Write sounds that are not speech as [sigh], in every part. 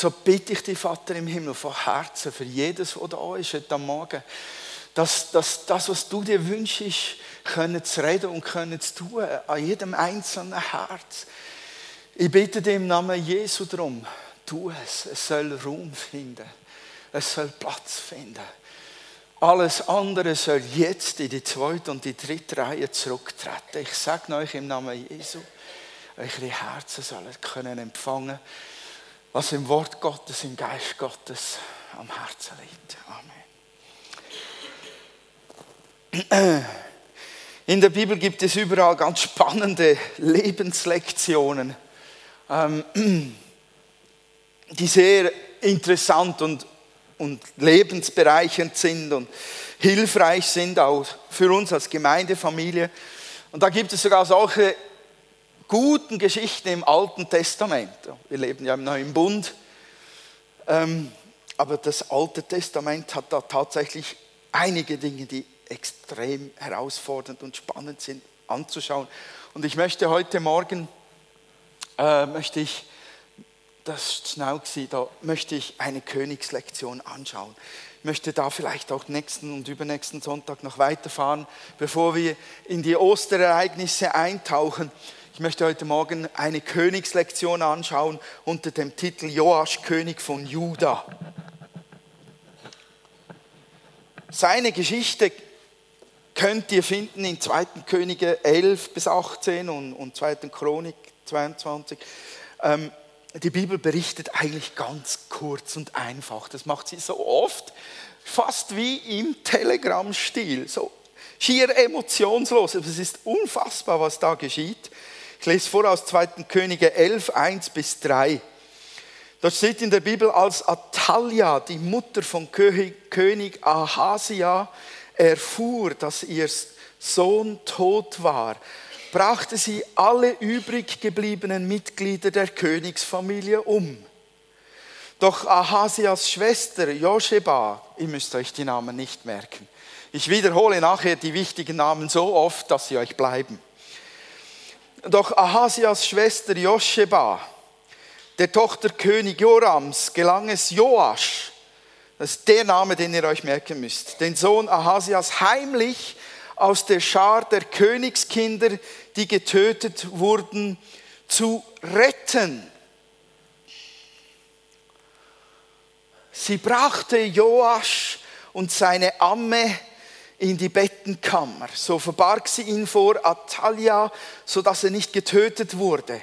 So bitte ich dich, Vater im Himmel, von Herzen, für jedes, was da ist heute Morgen, dass, dass das, was du dir wünschst, können zu reden und können zu tun, an jedem einzelnen Herz. Ich bitte dich im Namen Jesu darum, tu es. Es soll Raum finden. Es soll Platz finden. Alles andere soll jetzt in die zweite und die dritte Reihe zurücktreten. Ich sage euch im Namen Jesu, eure Herzen sollen können empfangen, was im Wort Gottes, im Geist Gottes am Herzen liegt. Amen. In der Bibel gibt es überall ganz spannende Lebenslektionen, ähm, die sehr interessant und und lebensbereichernd sind und hilfreich sind, auch für uns als Gemeindefamilie. Und da gibt es sogar solche guten Geschichten im Alten Testament. Wir leben ja im Neuen Bund, ähm, aber das Alte Testament hat da tatsächlich einige Dinge, die extrem herausfordernd und spannend sind anzuschauen. Und ich möchte heute Morgen, äh, möchte ich das gewesen, da möchte ich eine Königslektion anschauen. Ich möchte da vielleicht auch nächsten und übernächsten Sonntag noch weiterfahren, bevor wir in die Osterereignisse eintauchen. Ich möchte heute Morgen eine Königslektion anschauen unter dem Titel Joasch, König von Juda. Seine Geschichte könnt ihr finden in 2. Könige 11 bis 18 und, und 2. Chronik 22. Ähm, die Bibel berichtet eigentlich ganz kurz und einfach. Das macht sie so oft, fast wie im Telegram-Stil, so schier emotionslos. es ist unfassbar, was da geschieht. Ich lese vor aus 2. Könige 11, 1 bis 3. Da steht in der Bibel, als Atalia, die Mutter von König Ahasia, erfuhr, dass ihr Sohn tot war, brachte sie alle übrig gebliebenen Mitglieder der Königsfamilie um. Doch Ahasias Schwester Josheba, ihr müsst euch die Namen nicht merken. Ich wiederhole nachher die wichtigen Namen so oft, dass sie euch bleiben. Doch Ahasias Schwester Josheba, der Tochter König Jorams, gelang es Joasch, das ist der Name, den ihr euch merken müsst, den Sohn Ahasias heimlich aus der Schar der Königskinder, die getötet wurden, zu retten. Sie brachte Joasch und seine Amme in die Bettenkammer. So verbarg sie ihn vor Atalia, sodass er nicht getötet wurde.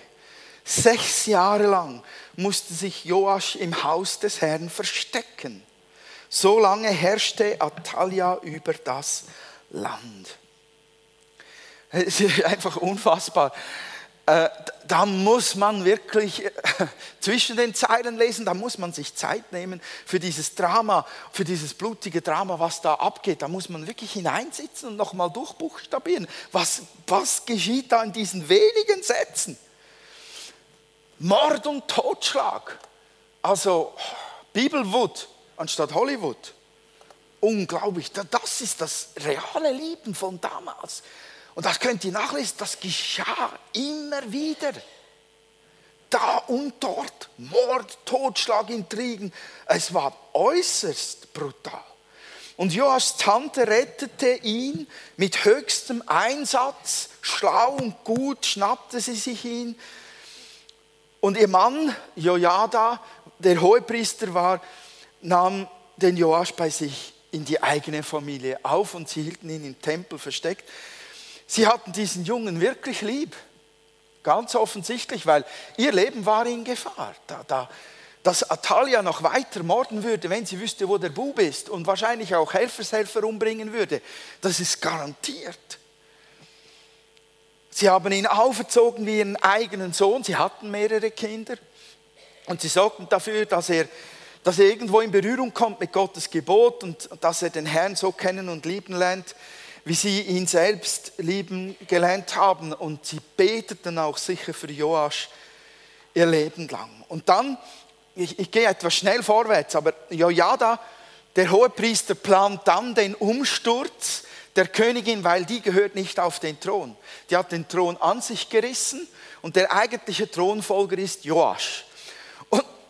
Sechs Jahre lang musste sich Joasch im Haus des Herrn verstecken. So lange herrschte Atalia über das Land. Es ist einfach unfassbar. Äh, da muss man wirklich äh, [laughs] zwischen den Zeilen lesen, da muss man sich Zeit nehmen für dieses Drama, für dieses blutige Drama, was da abgeht. Da muss man wirklich hineinsitzen und nochmal durchbuchstabieren. Was, was geschieht da in diesen wenigen Sätzen? Mord und Totschlag. Also Bibelwood anstatt Hollywood unglaublich. Das ist das reale Leben von damals. Und das könnt ihr nachlesen, das geschah immer wieder. Da und dort, Mord, Totschlag, Intrigen. Es war äußerst brutal. Und Joas Tante rettete ihn mit höchstem Einsatz, schlau und gut schnappte sie sich ihn. Und ihr Mann, Jojada, der Hohepriester war, nahm den Joas bei sich in die eigene Familie auf und sie hielten ihn im Tempel versteckt. Sie hatten diesen Jungen wirklich lieb, ganz offensichtlich, weil ihr Leben war in Gefahr. Da, da, dass Atalia noch weiter morden würde, wenn sie wüsste, wo der Bub ist und wahrscheinlich auch Helfershelfer umbringen würde, das ist garantiert. Sie haben ihn auferzogen wie ihren eigenen Sohn, sie hatten mehrere Kinder und sie sorgten dafür, dass er dass er irgendwo in Berührung kommt mit Gottes Gebot und dass er den Herrn so kennen und lieben lernt, wie sie ihn selbst lieben gelernt haben. Und sie beteten auch sicher für Joasch ihr Leben lang. Und dann, ich, ich gehe etwas schnell vorwärts, aber Jojada, der Hohepriester, plant dann den Umsturz der Königin, weil die gehört nicht auf den Thron. Die hat den Thron an sich gerissen und der eigentliche Thronfolger ist Joasch.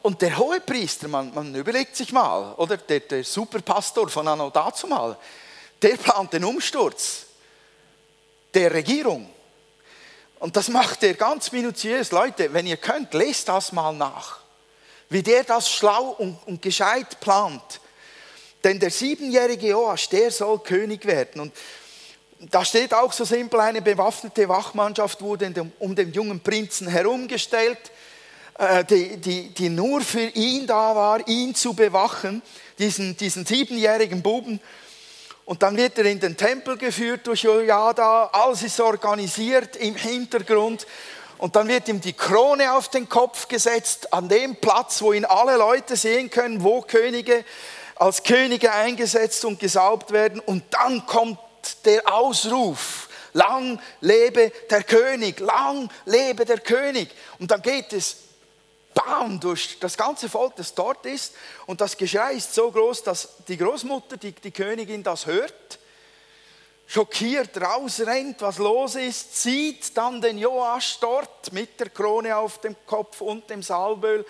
und der Hohepriester, man, man überlegt sich mal, oder der, der Superpastor von Anno dazumal, der plant den Umsturz der Regierung. Und das macht er ganz minutiös. Leute, wenn ihr könnt, lest das mal nach. Wie der das schlau und, und gescheit plant. Denn der siebenjährige Joas, der soll König werden. Und da steht auch so simpel, eine bewaffnete Wachmannschaft wurde um den jungen Prinzen herumgestellt, äh, die, die, die nur für ihn da war, ihn zu bewachen, diesen, diesen siebenjährigen Buben. Und dann wird er in den Tempel geführt durch Jojada, alles ist organisiert im Hintergrund. Und dann wird ihm die Krone auf den Kopf gesetzt, an dem Platz, wo ihn alle Leute sehen können, wo Könige als Könige eingesetzt und gesaubt werden. Und dann kommt der Ausruf, lang lebe der König, lang lebe der König. Und dann geht es bam, durch das ganze Volk, das dort ist. Und das Geschrei ist so groß, dass die Großmutter, die, die Königin, das hört, schockiert rausrennt, was los ist, sieht dann den Joasch dort mit der Krone auf dem Kopf und dem Salböl.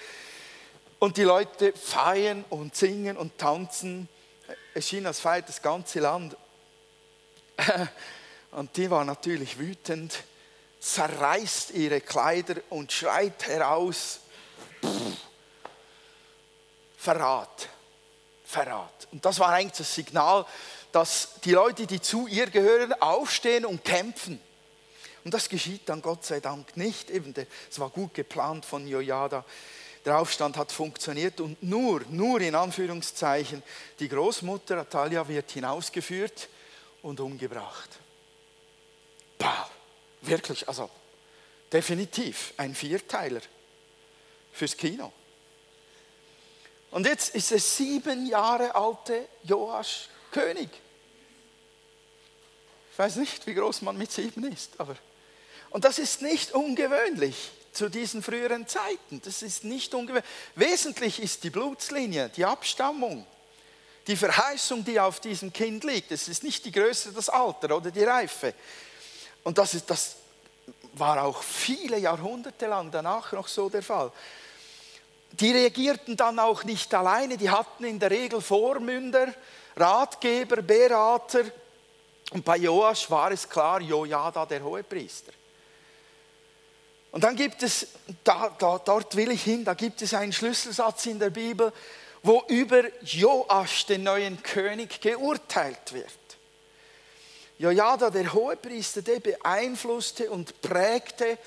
Und die Leute feiern und singen und tanzen. Es schien, als feiert das ganze Land. [laughs] Und die war natürlich wütend, zerreißt ihre Kleider und schreit heraus, Verrat. Verrat. Und das war eigentlich das Signal, dass die Leute, die zu ihr gehören, aufstehen und kämpfen. Und das geschieht dann Gott sei Dank nicht. es war gut geplant von Jojada. Der Aufstand hat funktioniert und nur, nur in Anführungszeichen, die Großmutter Atalia wird hinausgeführt und umgebracht. Bah, wirklich, also definitiv ein Vierteiler fürs Kino. Und jetzt ist der sieben Jahre alte Joasch König. Ich weiß nicht, wie groß man mit sieben ist, aber. Und das ist nicht ungewöhnlich zu diesen früheren Zeiten. Das ist nicht ungewöhnlich. Wesentlich ist die Blutslinie, die Abstammung, die Verheißung, die auf diesem Kind liegt. Es ist nicht die Größe, das Alter oder die Reife. Und das, ist, das war auch viele Jahrhunderte lang danach noch so der Fall die reagierten dann auch nicht alleine, die hatten in der Regel Vormünder, Ratgeber, Berater. Und bei Joasch war es klar, Jojada, der Hohepriester. Und dann gibt es, da, da, dort will ich hin, da gibt es einen Schlüsselsatz in der Bibel, wo über Joasch, den neuen König, geurteilt wird. Jojada, der Hohepriester, der beeinflusste und prägte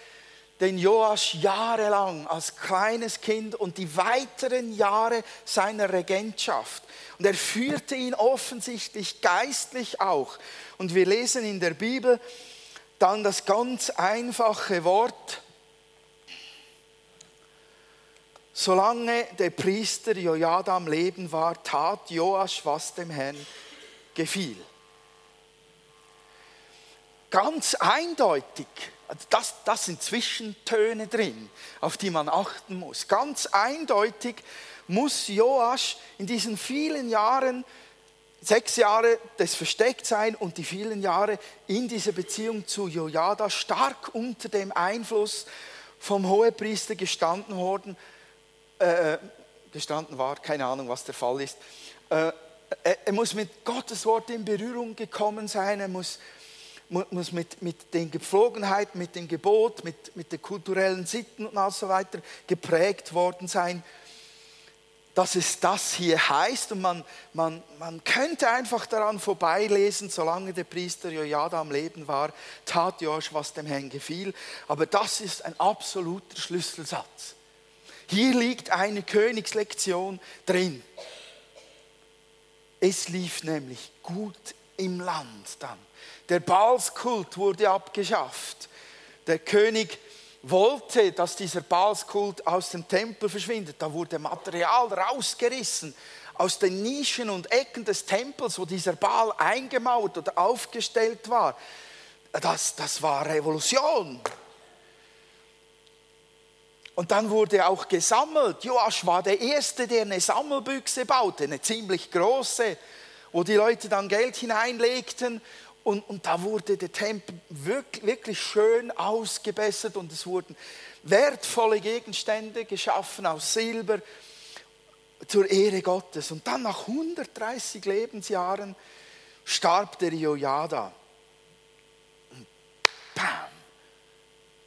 den Joas jahrelang als kleines Kind und die weiteren Jahre seiner Regentschaft. Und er führte ihn offensichtlich geistlich auch. Und wir lesen in der Bibel dann das ganz einfache Wort, solange der Priester Jojada am Leben war, tat Joas, was dem Herrn gefiel. Ganz eindeutig das, das sind Zwischentöne drin, auf die man achten muss. Ganz eindeutig muss Joasch in diesen vielen Jahren, sechs Jahre des Verstecktsein und die vielen Jahre in dieser Beziehung zu Jojada stark unter dem Einfluss vom Hohepriester gestanden worden, äh, gestanden war, keine Ahnung, was der Fall ist. Äh, er muss mit Gottes Wort in Berührung gekommen sein, er muss muss mit, mit den Gepflogenheiten, mit dem Gebot, mit, mit den kulturellen Sitten und so weiter geprägt worden sein, dass es das hier heißt. Und man, man, man könnte einfach daran vorbeilesen, solange der Priester Jojada am Leben war, tat Josch, was dem Herrn gefiel. Aber das ist ein absoluter Schlüsselsatz. Hier liegt eine Königslektion drin. Es lief nämlich gut im Land dann. Der Baalskult wurde abgeschafft. Der König wollte, dass dieser Baalskult aus dem Tempel verschwindet. Da wurde Material rausgerissen aus den Nischen und Ecken des Tempels, wo dieser Baal eingemauert oder aufgestellt war. Das, das war Revolution. Und dann wurde auch gesammelt. Joasch war der Erste, der eine Sammelbüchse baute, eine ziemlich große, wo die Leute dann Geld hineinlegten und, und da wurde der Tempel wirklich, wirklich schön ausgebessert und es wurden wertvolle Gegenstände geschaffen aus Silber zur Ehre Gottes. Und dann nach 130 Lebensjahren starb der Jojada. Bam,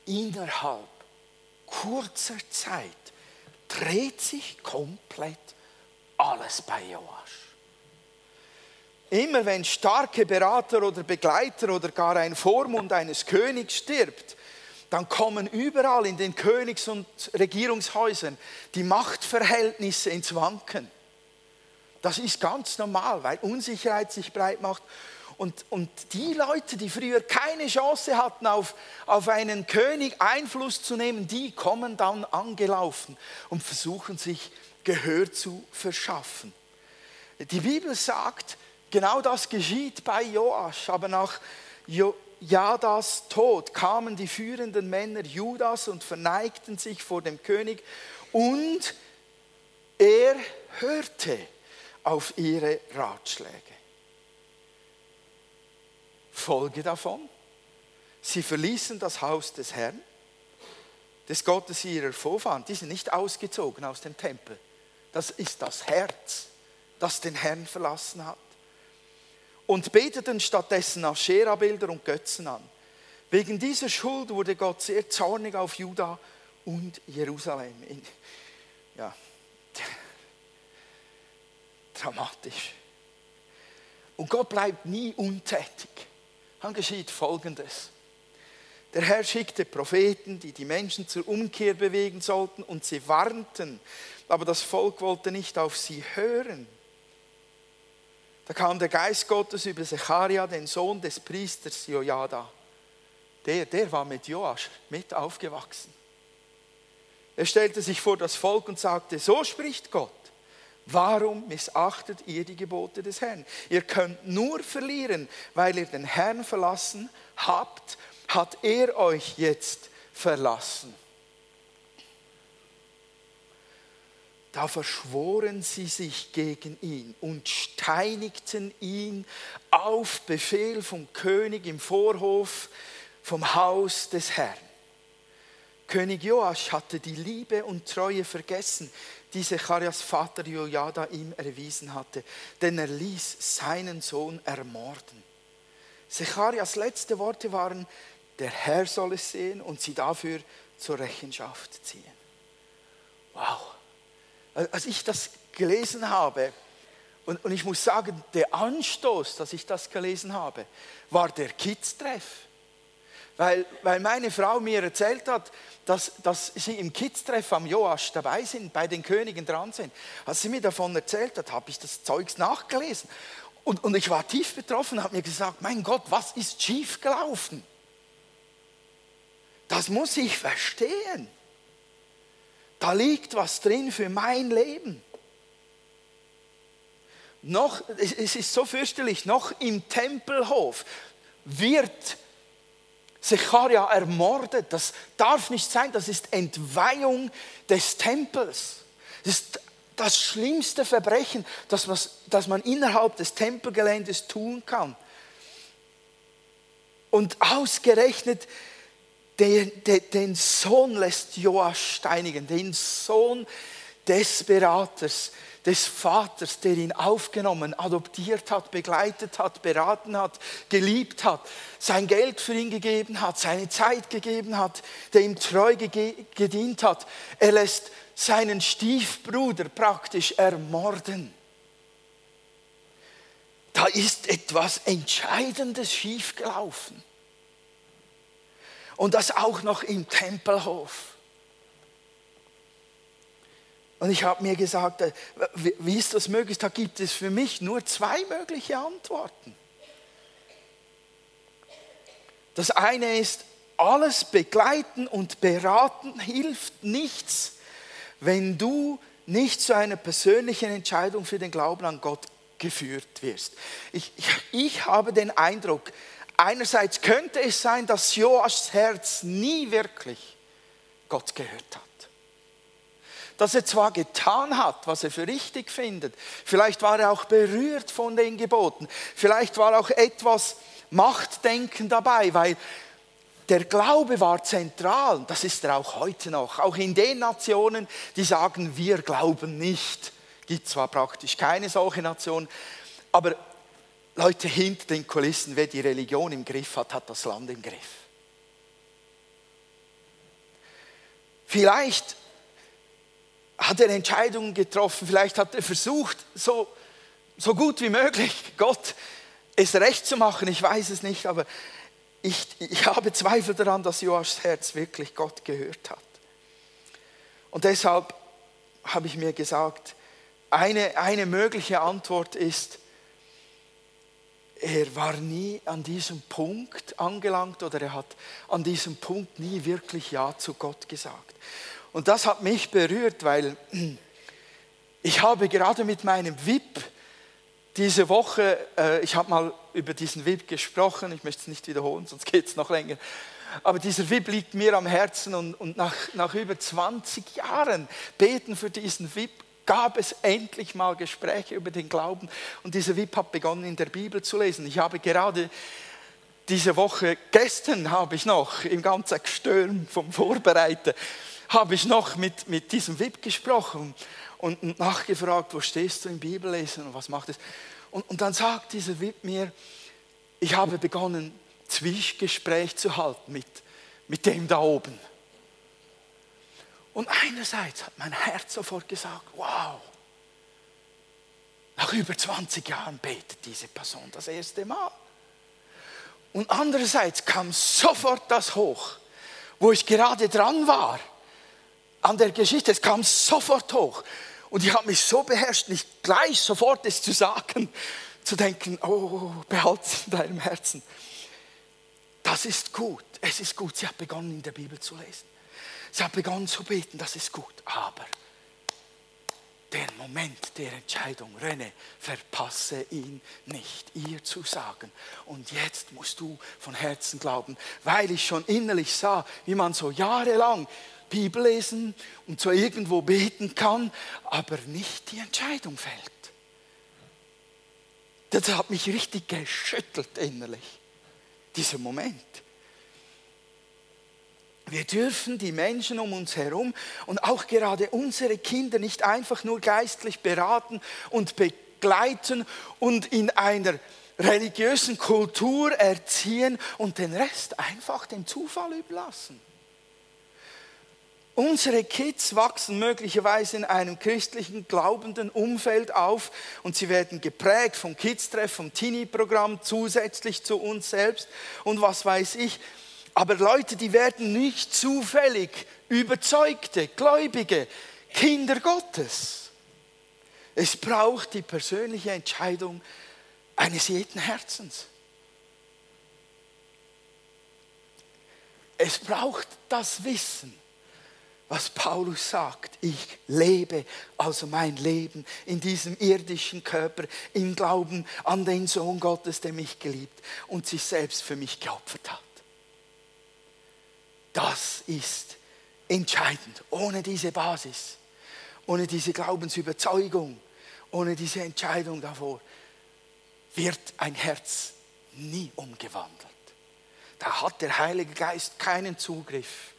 innerhalb kurzer Zeit dreht sich komplett alles bei Joasch. Immer wenn starke Berater oder Begleiter oder gar ein Vormund eines Königs stirbt, dann kommen überall in den Königs- und Regierungshäusern die Machtverhältnisse ins Wanken. Das ist ganz normal, weil Unsicherheit sich breit macht. Und, und die Leute, die früher keine Chance hatten, auf, auf einen König Einfluss zu nehmen, die kommen dann angelaufen und versuchen sich Gehör zu verschaffen. Die Bibel sagt, genau das geschieht bei Joasch, aber nach Jadas Tod kamen die führenden Männer Judas und verneigten sich vor dem König und er hörte auf ihre Ratschläge. Folge davon, sie verließen das Haus des Herrn, des Gottes ihrer Vorfahren. Die sind nicht ausgezogen aus dem Tempel. Das ist das Herz, das den Herrn verlassen hat. Und beteten stattdessen Aschera-Bilder und Götzen an. Wegen dieser Schuld wurde Gott sehr zornig auf Juda und Jerusalem. Ja, [laughs] dramatisch. Und Gott bleibt nie untätig. Dann geschieht Folgendes. Der Herr schickte Propheten, die die Menschen zur Umkehr bewegen sollten, und sie warnten, aber das Volk wollte nicht auf sie hören. Da kam der Geist Gottes über Zecharia, den Sohn des Priesters Jojada. Der, der war mit Joasch mit aufgewachsen. Er stellte sich vor das Volk und sagte, so spricht Gott. Warum missachtet ihr die Gebote des Herrn? Ihr könnt nur verlieren, weil ihr den Herrn verlassen habt, hat er euch jetzt verlassen. Da verschworen sie sich gegen ihn und steinigten ihn auf Befehl vom König im Vorhof vom Haus des Herrn. König Joasch hatte die Liebe und Treue vergessen, die Zecharias Vater Jojada ihm erwiesen hatte, denn er ließ seinen Sohn ermorden. Zecharias letzte Worte waren, der Herr soll es sehen und sie dafür zur Rechenschaft ziehen. Wow. Als ich das gelesen habe, und, und ich muss sagen, der Anstoß, dass ich das gelesen habe, war der Kids-Treff. Weil, weil meine Frau mir erzählt hat, dass, dass sie im Kids-Treff am Joasch dabei sind, bei den Königen dran sind. Als sie mir davon erzählt hat, habe ich das Zeugs nachgelesen. Und, und ich war tief betroffen, habe mir gesagt, mein Gott, was ist schiefgelaufen? Das muss ich verstehen. Da liegt was drin für mein Leben. Noch, es ist so fürchterlich, noch im Tempelhof wird Secharia ermordet. Das darf nicht sein, das ist Entweihung des Tempels. Das ist das schlimmste Verbrechen, das man, das man innerhalb des Tempelgeländes tun kann. Und ausgerechnet den, den, den Sohn lässt Joas steinigen, den Sohn des Beraters, des Vaters, der ihn aufgenommen, adoptiert hat, begleitet hat, beraten hat, geliebt hat, sein Geld für ihn gegeben hat, seine Zeit gegeben hat, der ihm treu gedient hat. Er lässt seinen Stiefbruder praktisch ermorden. Da ist etwas Entscheidendes schiefgelaufen. Und das auch noch im Tempelhof. Und ich habe mir gesagt, äh, wie ist das möglich? Da gibt es für mich nur zwei mögliche Antworten. Das eine ist, alles begleiten und beraten hilft nichts, wenn du nicht zu einer persönlichen Entscheidung für den Glauben an Gott geführt wirst. Ich, ich, ich habe den Eindruck, Einerseits könnte es sein, dass Joas Herz nie wirklich Gott gehört hat. Dass er zwar getan hat, was er für richtig findet, vielleicht war er auch berührt von den Geboten, vielleicht war auch etwas Machtdenken dabei, weil der Glaube war zentral, das ist er auch heute noch. Auch in den Nationen, die sagen, wir glauben nicht. Gibt zwar praktisch keine solche Nation, aber Leute hinter den Kulissen, wer die Religion im Griff hat, hat das Land im Griff. Vielleicht hat er Entscheidungen getroffen, vielleicht hat er versucht, so, so gut wie möglich Gott es recht zu machen, ich weiß es nicht, aber ich, ich habe Zweifel daran, dass Joachs Herz wirklich Gott gehört hat. Und deshalb habe ich mir gesagt, eine, eine mögliche Antwort ist, er war nie an diesem Punkt angelangt oder er hat an diesem Punkt nie wirklich Ja zu Gott gesagt. Und das hat mich berührt, weil [clears throat] ich habe gerade mit meinem VIP diese Woche, äh, ich habe mal über diesen VIP gesprochen, ich möchte es nicht wiederholen, sonst geht es noch länger. Aber dieser VIP liegt mir am Herzen und, und nach, nach über 20 Jahren beten für diesen VIP gab es endlich mal Gespräche über den Glauben und dieser VIP hat begonnen in der Bibel zu lesen. Ich habe gerade diese Woche, gestern habe ich noch im ganzen Gestürm vom Vorbereiten, habe ich noch mit, mit diesem VIP gesprochen und nachgefragt, wo stehst du im Bibellesen und was macht es? Und, und dann sagt dieser VIP mir, ich habe begonnen, Zwischgespräch zu halten mit, mit dem da oben. Und einerseits hat mein Herz sofort gesagt, wow, nach über 20 Jahren betet diese Person das erste Mal. Und andererseits kam sofort das hoch, wo ich gerade dran war, an der Geschichte, es kam sofort hoch. Und ich habe mich so beherrscht, nicht gleich sofort es zu sagen, zu denken, oh, behalte es in deinem Herzen. Das ist gut, es ist gut. Sie hat begonnen, in der Bibel zu lesen. Sie hat begonnen zu beten, das ist gut. Aber der Moment der Entscheidung, René, verpasse ihn nicht, ihr zu sagen. Und jetzt musst du von Herzen glauben, weil ich schon innerlich sah, wie man so jahrelang Bibel lesen und so irgendwo beten kann, aber nicht die Entscheidung fällt. Das hat mich richtig geschüttelt innerlich, dieser Moment. Wir dürfen die Menschen um uns herum und auch gerade unsere Kinder nicht einfach nur geistlich beraten und begleiten und in einer religiösen Kultur erziehen und den Rest einfach dem Zufall überlassen. Unsere Kids wachsen möglicherweise in einem christlichen, glaubenden Umfeld auf und sie werden geprägt vom Kids-Treff, vom Teenie-Programm zusätzlich zu uns selbst und was weiß ich. Aber Leute, die werden nicht zufällig überzeugte, gläubige Kinder Gottes. Es braucht die persönliche Entscheidung eines jeden Herzens. Es braucht das Wissen, was Paulus sagt. Ich lebe also mein Leben in diesem irdischen Körper im Glauben an den Sohn Gottes, der mich geliebt und sich selbst für mich geopfert hat. Das ist entscheidend. Ohne diese Basis, ohne diese Glaubensüberzeugung, ohne diese Entscheidung davor, wird ein Herz nie umgewandelt. Da hat der Heilige Geist keinen Zugriff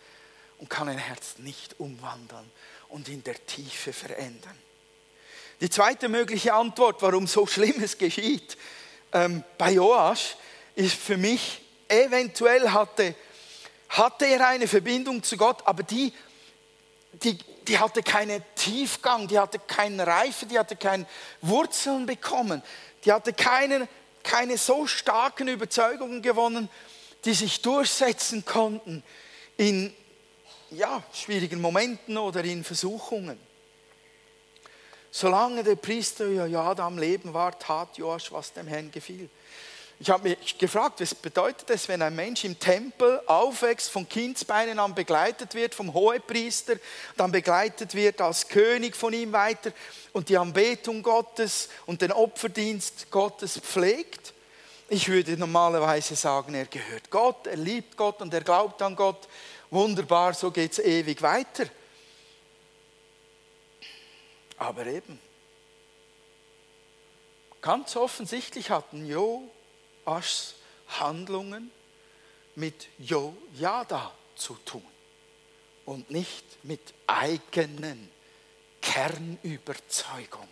und kann ein Herz nicht umwandeln und in der Tiefe verändern. Die zweite mögliche Antwort, warum so Schlimmes geschieht ähm, bei Joasch, ist für mich, eventuell hatte hatte er eine Verbindung zu Gott, aber die, die, die hatte keinen Tiefgang, die hatte keine Reife, die hatte keine Wurzeln bekommen, die hatte keine, keine so starken Überzeugungen gewonnen, die sich durchsetzen konnten in ja, schwierigen Momenten oder in Versuchungen. Solange der Priester Jojada am Leben war, tat Joasch, was dem Herrn gefiel. Ich habe mich gefragt, was bedeutet es, wenn ein Mensch im Tempel aufwächst, von Kindsbeinen an begleitet wird, vom Hohepriester, dann begleitet wird als König von ihm weiter und die Anbetung Gottes und den Opferdienst Gottes pflegt? Ich würde normalerweise sagen, er gehört Gott, er liebt Gott und er glaubt an Gott. Wunderbar, so geht es ewig weiter. Aber eben, ganz offensichtlich hatten Jo Aschs Handlungen mit Jojada zu tun und nicht mit eigenen Kernüberzeugungen.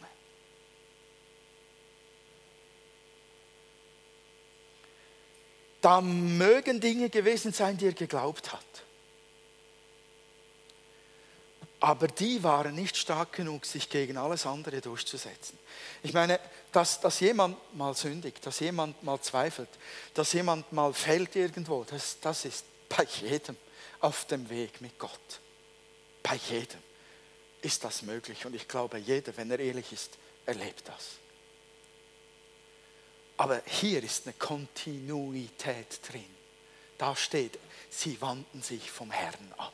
Da mögen Dinge gewesen sein, die er geglaubt hat. Aber die waren nicht stark genug, sich gegen alles andere durchzusetzen. Ich meine, dass, dass jemand mal sündigt, dass jemand mal zweifelt, dass jemand mal fällt irgendwo, das, das ist bei jedem auf dem Weg mit Gott. Bei jedem ist das möglich. Und ich glaube, jeder, wenn er ehrlich ist, erlebt das. Aber hier ist eine Kontinuität drin. Da steht, sie wandten sich vom Herrn ab.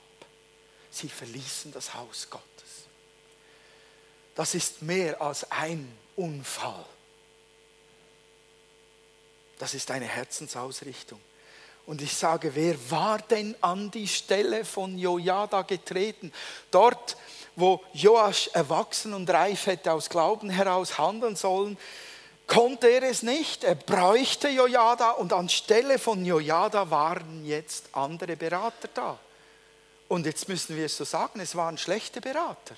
Sie verließen das Haus Gottes. Das ist mehr als ein Unfall. Das ist eine Herzensausrichtung. Und ich sage, wer war denn an die Stelle von Jojada getreten? Dort, wo Joasch erwachsen und reif hätte aus Glauben heraus handeln sollen, konnte er es nicht. Er bräuchte Jojada und anstelle von Jojada waren jetzt andere Berater da. Und jetzt müssen wir es so sagen, es waren schlechte Berater.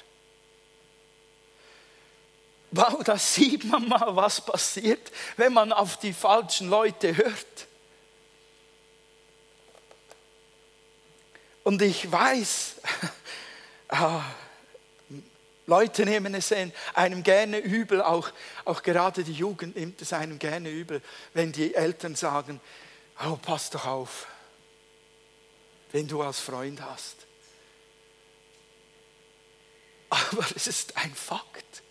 Wow, da sieht man mal, was passiert, wenn man auf die falschen Leute hört. Und ich weiß, [laughs] ah, Leute nehmen es einem gerne übel, auch, auch gerade die Jugend nimmt es einem gerne übel, wenn die Eltern sagen, oh, pass doch auf, wenn du als Freund hast. Aber es ist ein Fakt.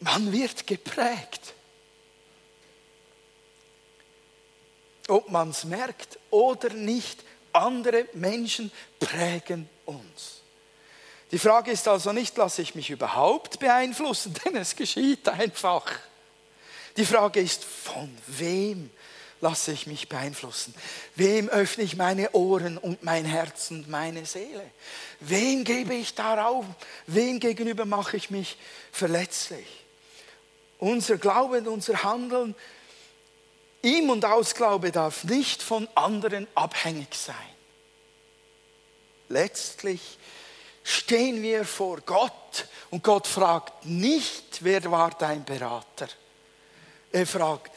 Man wird geprägt. Ob man es merkt oder nicht, andere Menschen prägen uns. Die Frage ist also nicht, lasse ich mich überhaupt beeinflussen, [laughs] denn es geschieht einfach. Die Frage ist, von wem lasse ich mich beeinflussen? Wem öffne ich meine Ohren und mein Herz und meine Seele? Wem gebe ich darauf? Wem gegenüber mache ich mich verletzlich? Unser Glaube und unser Handeln, ihm und Ausglaube darf nicht von anderen abhängig sein. Letztlich stehen wir vor Gott und Gott fragt nicht, wer war dein Berater. Er fragt,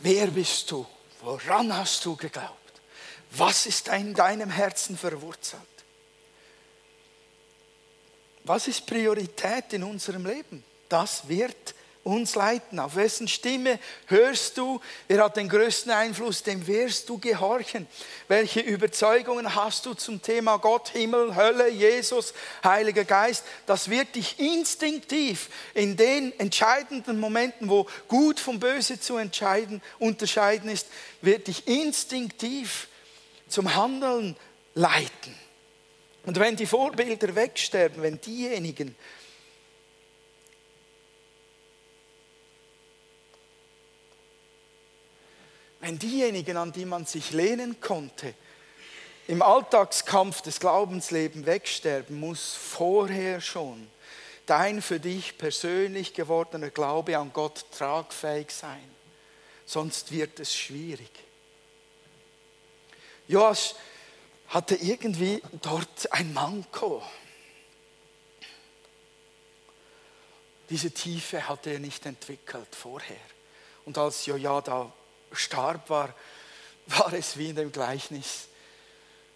wer bist du? Woran hast du geglaubt? Was ist in deinem Herzen verwurzelt? Was ist Priorität in unserem Leben? Das wird uns leiten. Auf wessen Stimme hörst du? Wer hat den größten Einfluss? Dem wirst du gehorchen. Welche Überzeugungen hast du zum Thema Gott, Himmel, Hölle, Jesus, Heiliger Geist? Das wird dich instinktiv in den entscheidenden Momenten, wo gut vom Böse zu entscheiden, unterscheiden ist, wird dich instinktiv zum Handeln leiten. Und wenn die Vorbilder wegsterben, wenn diejenigen, wenn diejenigen, an die man sich lehnen konnte, im Alltagskampf des Glaubenslebens wegsterben, muss vorher schon dein für dich persönlich gewordener Glaube an Gott tragfähig sein. Sonst wird es schwierig. Joas hatte irgendwie dort ein Manko. Diese Tiefe hatte er nicht entwickelt vorher. Und als Jojada starb, war, war es wie in dem Gleichnis,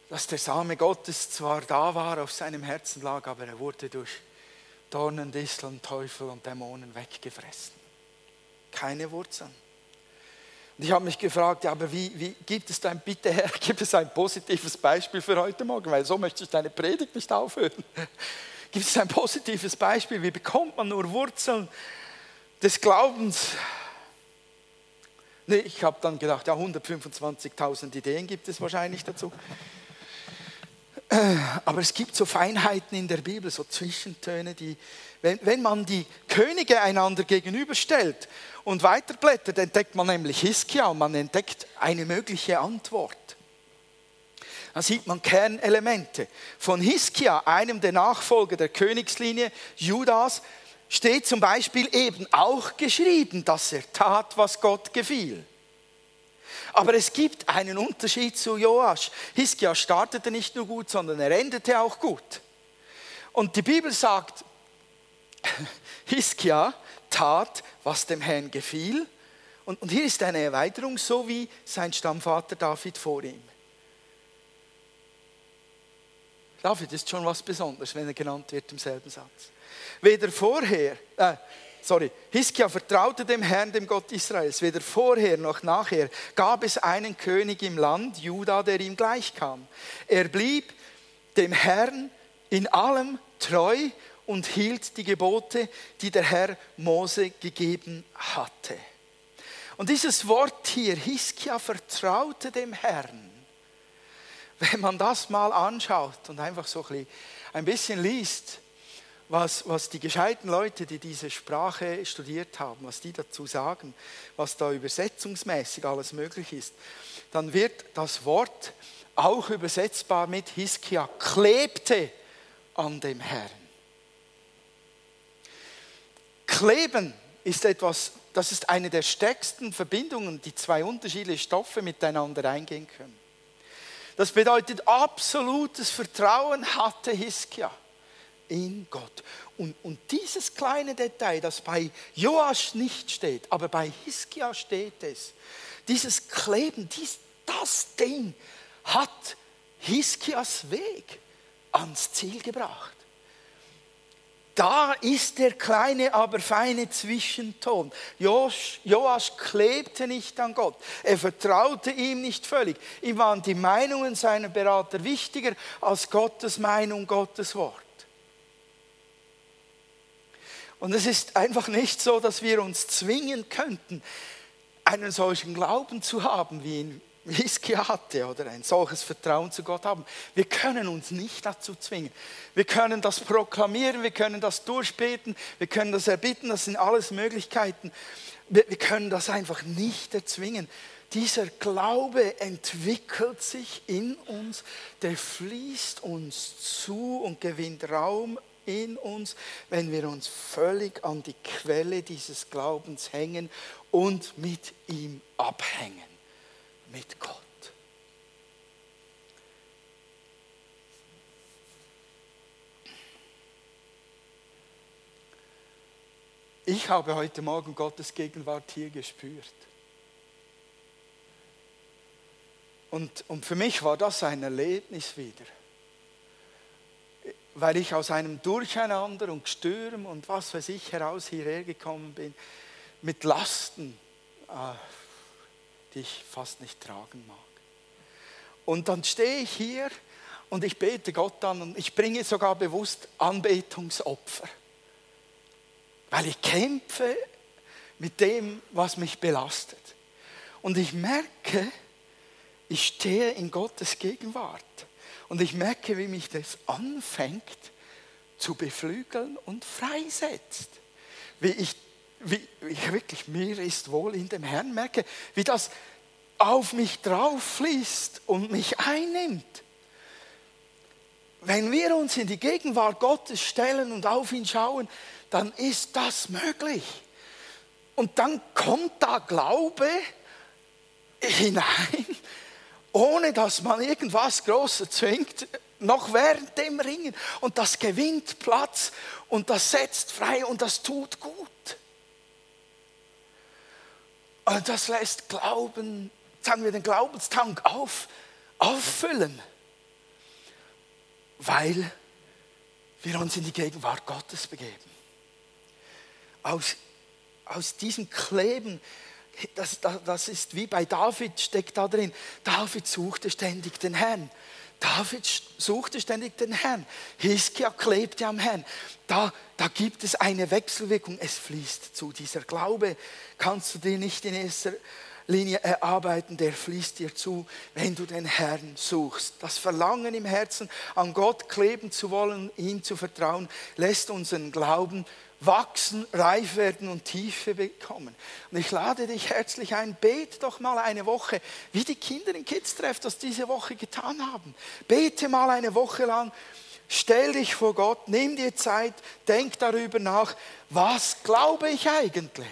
dass der Same Gottes zwar da war, auf seinem Herzen lag, aber er wurde durch Dornen, Disteln, Teufel und Dämonen weggefressen. Keine Wurzeln. Und ich habe mich gefragt, ja, aber wie, wie gibt es dann bitte Herr, [laughs] gibt es ein positives Beispiel für heute Morgen, weil so möchte ich deine Predigt nicht aufhören. Gibt es ein positives Beispiel, wie bekommt man nur Wurzeln des Glaubens? Nee, ich habe dann gedacht, ja, 125.000 Ideen gibt es wahrscheinlich dazu. Äh, aber es gibt so Feinheiten in der Bibel, so Zwischentöne, die, wenn, wenn man die Könige einander gegenüberstellt und weiterblättert, entdeckt man nämlich Hiskia und man entdeckt eine mögliche Antwort. Da sieht man Kernelemente. Von Hiskia, einem der Nachfolger der Königslinie Judas, steht zum Beispiel eben auch geschrieben, dass er tat, was Gott gefiel. Aber es gibt einen Unterschied zu Joasch. Hiskia startete nicht nur gut, sondern er endete auch gut. Und die Bibel sagt, [laughs] Hiskia tat, was dem Herrn gefiel. Und, und hier ist eine Erweiterung, so wie sein Stammvater David vor ihm. David ist schon was Besonderes, wenn er genannt wird im selben Satz. Weder vorher, äh, sorry, Hiskia vertraute dem Herrn, dem Gott Israels. Weder vorher noch nachher gab es einen König im Land Juda, der ihm gleichkam. Er blieb dem Herrn in allem treu und hielt die Gebote, die der Herr Mose gegeben hatte. Und dieses Wort hier, Hiskia vertraute dem Herrn. Wenn man das mal anschaut und einfach so ein bisschen liest, was, was die gescheiten Leute, die diese Sprache studiert haben, was die dazu sagen, was da übersetzungsmäßig alles möglich ist, dann wird das Wort auch übersetzbar mit Hiskia klebte an dem Herrn. Kleben ist etwas, das ist eine der stärksten Verbindungen, die zwei unterschiedliche Stoffe miteinander eingehen können. Das bedeutet, absolutes Vertrauen hatte Hiskia in Gott. Und, und dieses kleine Detail, das bei Joasch nicht steht, aber bei Hiskia steht es, dieses Kleben, dies, das Ding hat Hiskias Weg ans Ziel gebracht. Da ist der kleine, aber feine Zwischenton. Joas klebte nicht an Gott. Er vertraute ihm nicht völlig. Ihm waren die Meinungen seiner Berater wichtiger als Gottes Meinung, Gottes Wort. Und es ist einfach nicht so, dass wir uns zwingen könnten, einen solchen Glauben zu haben, wie ihn Hiskia hatte oder ein solches Vertrauen zu Gott haben. Wir können uns nicht dazu zwingen. Wir können das proklamieren, wir können das durchbeten, wir können das erbitten, das sind alles Möglichkeiten. Wir, wir können das einfach nicht erzwingen. Dieser Glaube entwickelt sich in uns, der fließt uns zu und gewinnt Raum in uns, wenn wir uns völlig an die Quelle dieses Glaubens hängen und mit ihm abhängen mit Gott. Ich habe heute Morgen Gottes Gegenwart hier gespürt. Und, und für mich war das ein Erlebnis wieder. Weil ich aus einem Durcheinander und Stürm und was weiß ich heraus hierher gekommen bin, mit Lasten, äh, die ich fast nicht tragen mag. Und dann stehe ich hier und ich bete Gott an und ich bringe sogar bewusst Anbetungsopfer, weil ich kämpfe mit dem, was mich belastet. Und ich merke, ich stehe in Gottes Gegenwart und ich merke, wie mich das anfängt zu beflügeln und freisetzt. Wie ich wie ich wirklich, mir ist wohl in dem Herrn, merke, wie das auf mich drauf fließt und mich einnimmt. Wenn wir uns in die Gegenwart Gottes stellen und auf ihn schauen, dann ist das möglich. Und dann kommt da Glaube hinein, ohne dass man irgendwas Großes zwingt, noch während dem Ringen. Und das gewinnt Platz und das setzt frei und das tut gut. Und das lässt Glauben, sagen wir den Glaubenstank auf, auffüllen, weil wir uns in die Gegenwart Gottes begeben. Aus, aus diesem Kleben, das, das, ist wie bei David, steckt da drin. David suchte ständig den Herrn. David suchte ständig den Herrn. Hiskia klebte am Herrn. Da, da gibt es eine Wechselwirkung. Es fließt zu. Dieser Glaube kannst du dir nicht in erster Linie erarbeiten, der fließt dir zu, wenn du den Herrn suchst. Das Verlangen im Herzen, an Gott kleben zu wollen, ihm zu vertrauen, lässt unseren Glauben wachsen, reif werden und Tiefe bekommen. Und ich lade dich herzlich ein, bete doch mal eine Woche, wie die Kinder in Kids Treff das diese Woche getan haben. Bete mal eine Woche lang, stell dich vor Gott, nimm dir Zeit, denk darüber nach, was glaube ich eigentlich?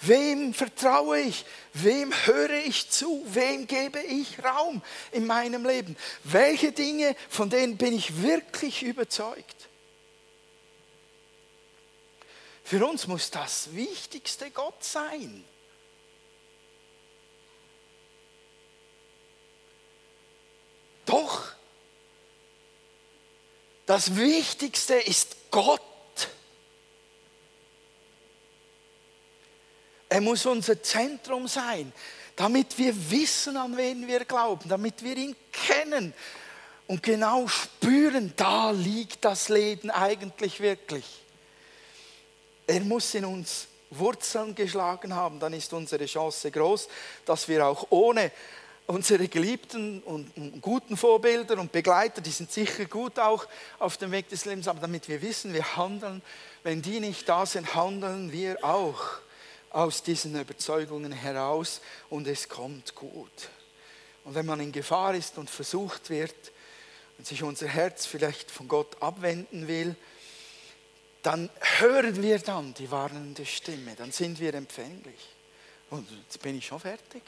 Wem vertraue ich? Wem höre ich zu? Wem gebe ich Raum in meinem Leben? Welche Dinge, von denen bin ich wirklich überzeugt? Für uns muss das Wichtigste Gott sein. Doch, das Wichtigste ist Gott. Er muss unser Zentrum sein, damit wir wissen, an wen wir glauben, damit wir ihn kennen und genau spüren, da liegt das Leben eigentlich wirklich. Er muss in uns Wurzeln geschlagen haben, dann ist unsere Chance groß, dass wir auch ohne unsere geliebten und guten Vorbilder und Begleiter, die sind sicher gut auch auf dem Weg des Lebens, aber damit wir wissen, wir handeln, wenn die nicht da sind, handeln wir auch aus diesen Überzeugungen heraus und es kommt gut. Und wenn man in Gefahr ist und versucht wird und sich unser Herz vielleicht von Gott abwenden will, dann hören wir dann die warnende Stimme, dann sind wir empfänglich. Und jetzt bin ich schon fertig.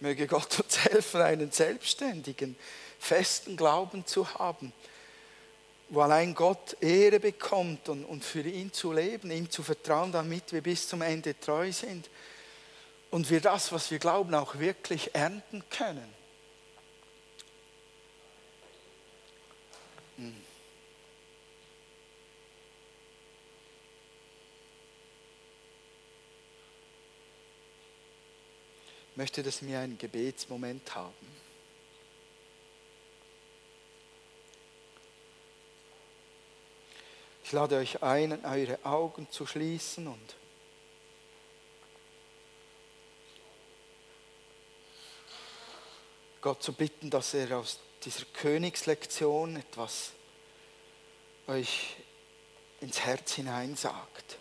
Möge Gott uns helfen, einen selbstständigen, festen Glauben zu haben, wo allein Gott Ehre bekommt und, und für ihn zu leben, ihm zu vertrauen, damit wir bis zum Ende treu sind und wir das, was wir glauben, auch wirklich ernten können. Hm. möchte, dass wir einen Gebetsmoment haben. Ich lade euch ein, eure Augen zu schließen und Gott zu bitten, dass er aus dieser Königslektion etwas euch ins Herz hineinsagt.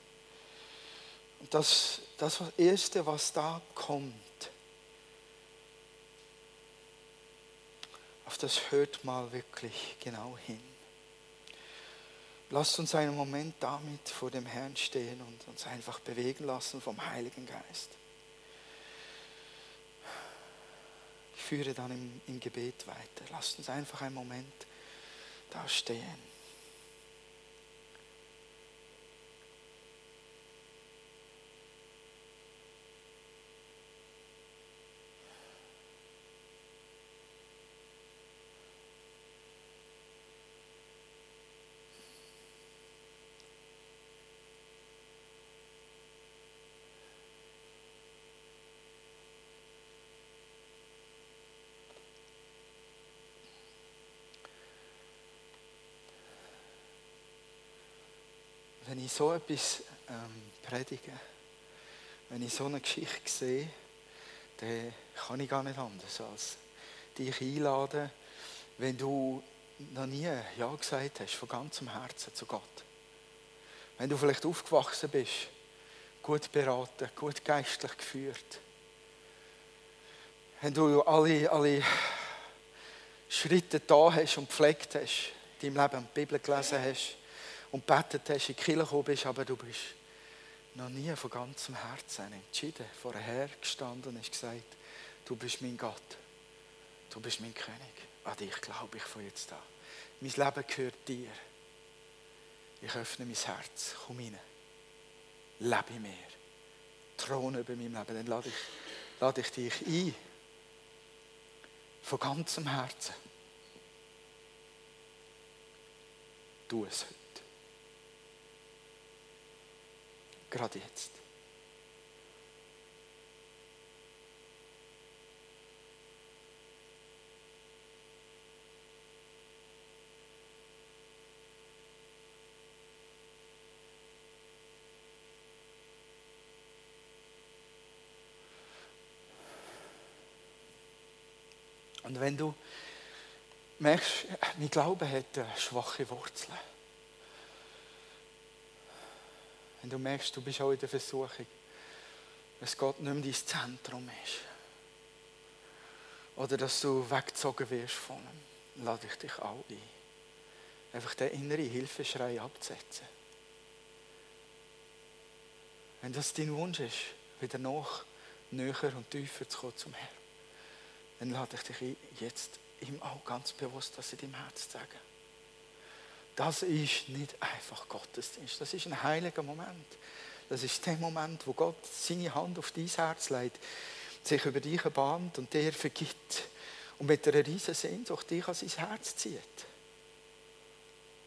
Und das, das Erste, was da kommt, auf das hört mal wirklich genau hin. Lasst uns einen Moment damit vor dem Herrn stehen und uns einfach bewegen lassen vom Heiligen Geist. Ich führe dann im, im Gebet weiter. Lasst uns einfach einen Moment da stehen. wenn ich so etwas ähm, predige, wenn ich so eine Geschichte sehe, dann kann ich gar nicht anders als dich einladen, wenn du noch nie Ja gesagt hast, von ganzem Herzen zu Gott. Wenn du vielleicht aufgewachsen bist, gut beraten, gut geistlich geführt. Wenn du alle, alle Schritte da hast und gepflegt hast, in deinem Leben die Bibel gelesen hast, und betet hast, in die Kirche gekommen bist, aber du bist noch nie von ganzem Herzen entschieden, vor Herr gestanden und hast gesagt, du bist mein Gott, du bist mein König. An dich glaube ich von jetzt an. Mein Leben gehört dir. Ich öffne mein Herz, komm rein. Lebe in mir. Throne über meinem Leben. Dann lade ich, lade ich dich ein. Von ganzem Herzen. Tu es heute. Gerade jetzt. Und wenn du merkst, mein Glaube hat schwache Wurzeln, Wenn du merkst, du bist auch in der Versuchung, dass Gott nicht mehr dein Zentrum ist. Oder dass du weggezogen wirst von ihm, lade ich dich auch ein. einfach den inneren Hilfeschrei abzusetzen. Wenn das dein Wunsch ist, wieder noch näher und tiefer zu kommen zum Herrn, dann lade ich dich ein, jetzt ihm auch ganz bewusst das in deinem Herz zu sagen. Das ist nicht einfach Gottesdienst. Das ist ein heiliger Moment. Das ist der Moment, wo Gott seine Hand auf dein Herz legt, sich über dich bahnt und dir vergibt und mit einer riesen Sehnsucht dich an sein Herz zieht.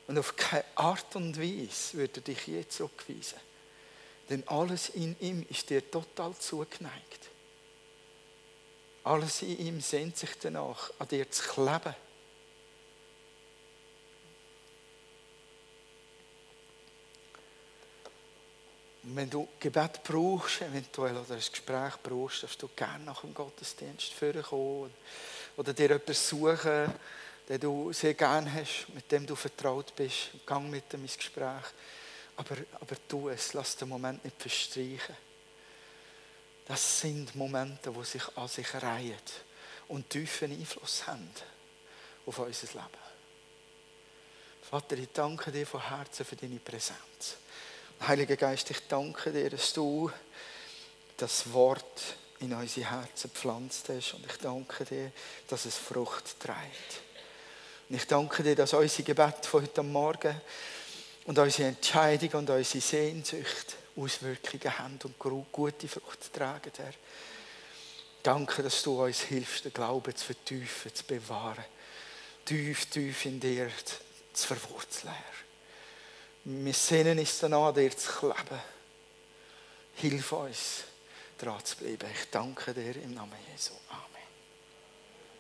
Und auf keine Art und Weise würde er dich je zurückweisen. Denn alles in ihm ist dir total zugeneigt. Alles in ihm sehnt sich danach, an dir zu kleben. Wenn du Gebet brauchst, eventuell, oder ein Gespräch brauchst, darfst du gerne nach dem Gottesdienst vorkommen oder dir jemanden suchen, den du sehr gerne hast, mit dem du vertraut bist. Gang mit dem ins Gespräch. Aber, aber tu es, lass den Moment nicht verstreichen. Das sind Momente, die sich an sich reihen und tiefen Einfluss haben auf unser Leben. Vater, ich danke dir von Herzen für deine Präsenz. Heiliger Geist, ich danke dir, dass du das Wort in unsere Herzen gepflanzt hast. Und ich danke dir, dass es Frucht trägt. Und ich danke dir, dass unser Gebet von heute Morgen und unsere Entscheidung und unsere Sehnsucht Auswirkungen haben und gute Frucht tragen, Herr. Danke, dass du uns hilfst, den Glauben zu vertiefen, zu bewahren, tief, tief in dir zu verwurzeln, Herr. Wir sehnen uns danach, dir zu kleben. Hilf uns, dran zu bleiben. Ich danke dir im Namen Jesu.